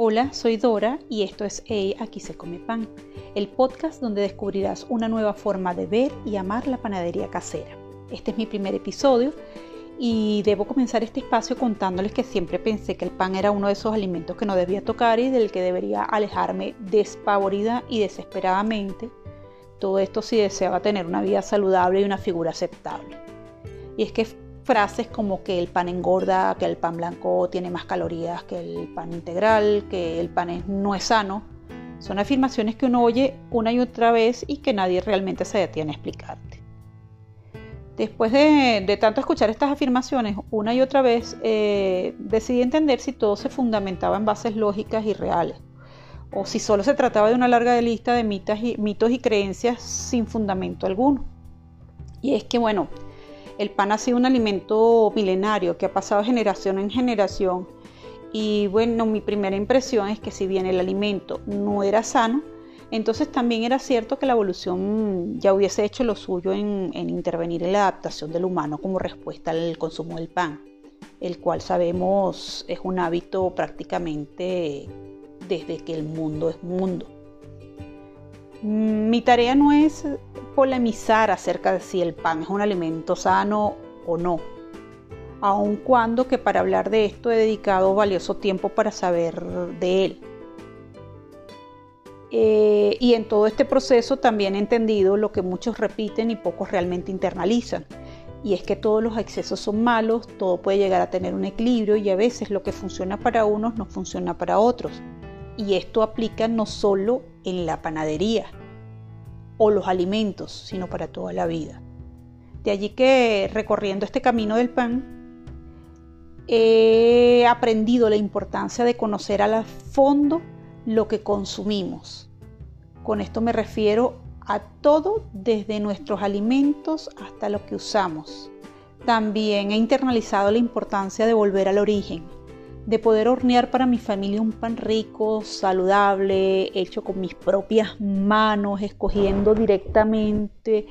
Hola, soy Dora y esto es Hey, aquí se come pan, el podcast donde descubrirás una nueva forma de ver y amar la panadería casera. Este es mi primer episodio y debo comenzar este espacio contándoles que siempre pensé que el pan era uno de esos alimentos que no debía tocar y del que debería alejarme despavorida y desesperadamente. Todo esto si deseaba tener una vida saludable y una figura aceptable. Y es que frases como que el pan engorda, que el pan blanco tiene más calorías que el pan integral, que el pan no es sano, son afirmaciones que uno oye una y otra vez y que nadie realmente se detiene a explicarte. Después de, tanto escuchar estas afirmaciones una y otra vez, eh, decidí entender si todo se fundamentaba en bases lógicas y reales, o si solo se trataba de una larga lista de mitos y, mitos y creencias sin fundamento alguno. Y es que, bueno, el pan ha sido un alimento milenario que ha pasado generación en generación. Y bueno, mi primera impresión es que si bien el alimento no era sano, entonces también era cierto que la evolución ya hubiese hecho lo suyo en, intervenir en la adaptación del humano como respuesta al consumo del pan, el cual sabemos es un hábito prácticamente desde que el mundo es mundo. Mi tarea no es polemizar acerca de si el pan es un alimento sano o no, aun cuando que para hablar de esto he dedicado valioso tiempo para saber de él. Eh, y en todo este proceso también he entendido lo que muchos repiten y pocos realmente internalizan. Y es que todos los excesos son malos, todo puede llegar a tener un equilibrio y a veces lo que funciona para unos no funciona para otros. Y esto aplica no solo en la panadería o los alimentos, sino para toda la vida. De allí que recorriendo este camino del pan, he aprendido la importancia de conocer a fondo lo que consumimos. Con esto me refiero a todo desde nuestros alimentos hasta lo que usamos. También he internalizado la importancia de volver al origen, de poder hornear para mi familia un pan rico, saludable, hecho con mis propias manos, escogiendo directamente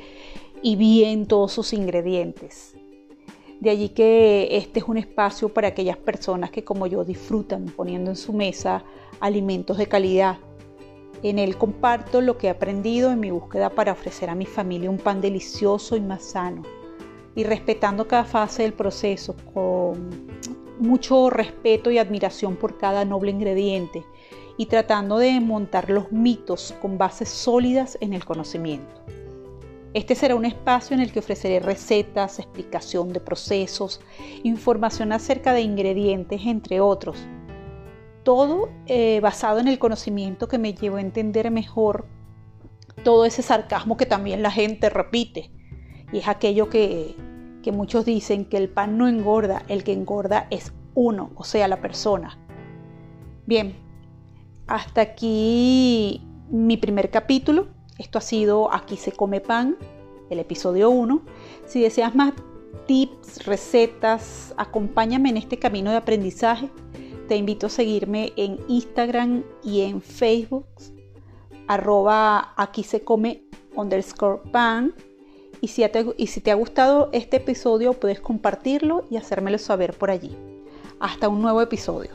y bien todos sus ingredientes. De allí que este es un espacio para aquellas personas que como yo disfrutan poniendo en su mesa alimentos de calidad. En él comparto lo que he aprendido en mi búsqueda para ofrecer a mi familia un pan delicioso y más sano. Y respetando cada fase del proceso con mucho respeto y admiración por cada noble ingrediente y tratando de montar los mitos con bases sólidas en el conocimiento. Este será un espacio en el que ofreceré recetas, explicación de procesos, información acerca de ingredientes, entre otros. Todo eh, basado en el conocimiento que me llevó a entender mejor todo ese sarcasmo que también la gente repite. Y es aquello que, que muchos dicen que el pan no engorda, el que engorda es uno, o sea, la persona. Bien, hasta aquí mi primer capítulo. Esto ha sido Aquí se come pan, el episodio 1. Si deseas más tips, recetas, acompáñame en este camino de aprendizaje. Te invito a seguirme en Instagram y en Facebook, arroba aquí se come underscore pan. Y si, te, ha gustado este episodio, puedes compartirlo y hacérmelo saber por allí. Hasta un nuevo episodio.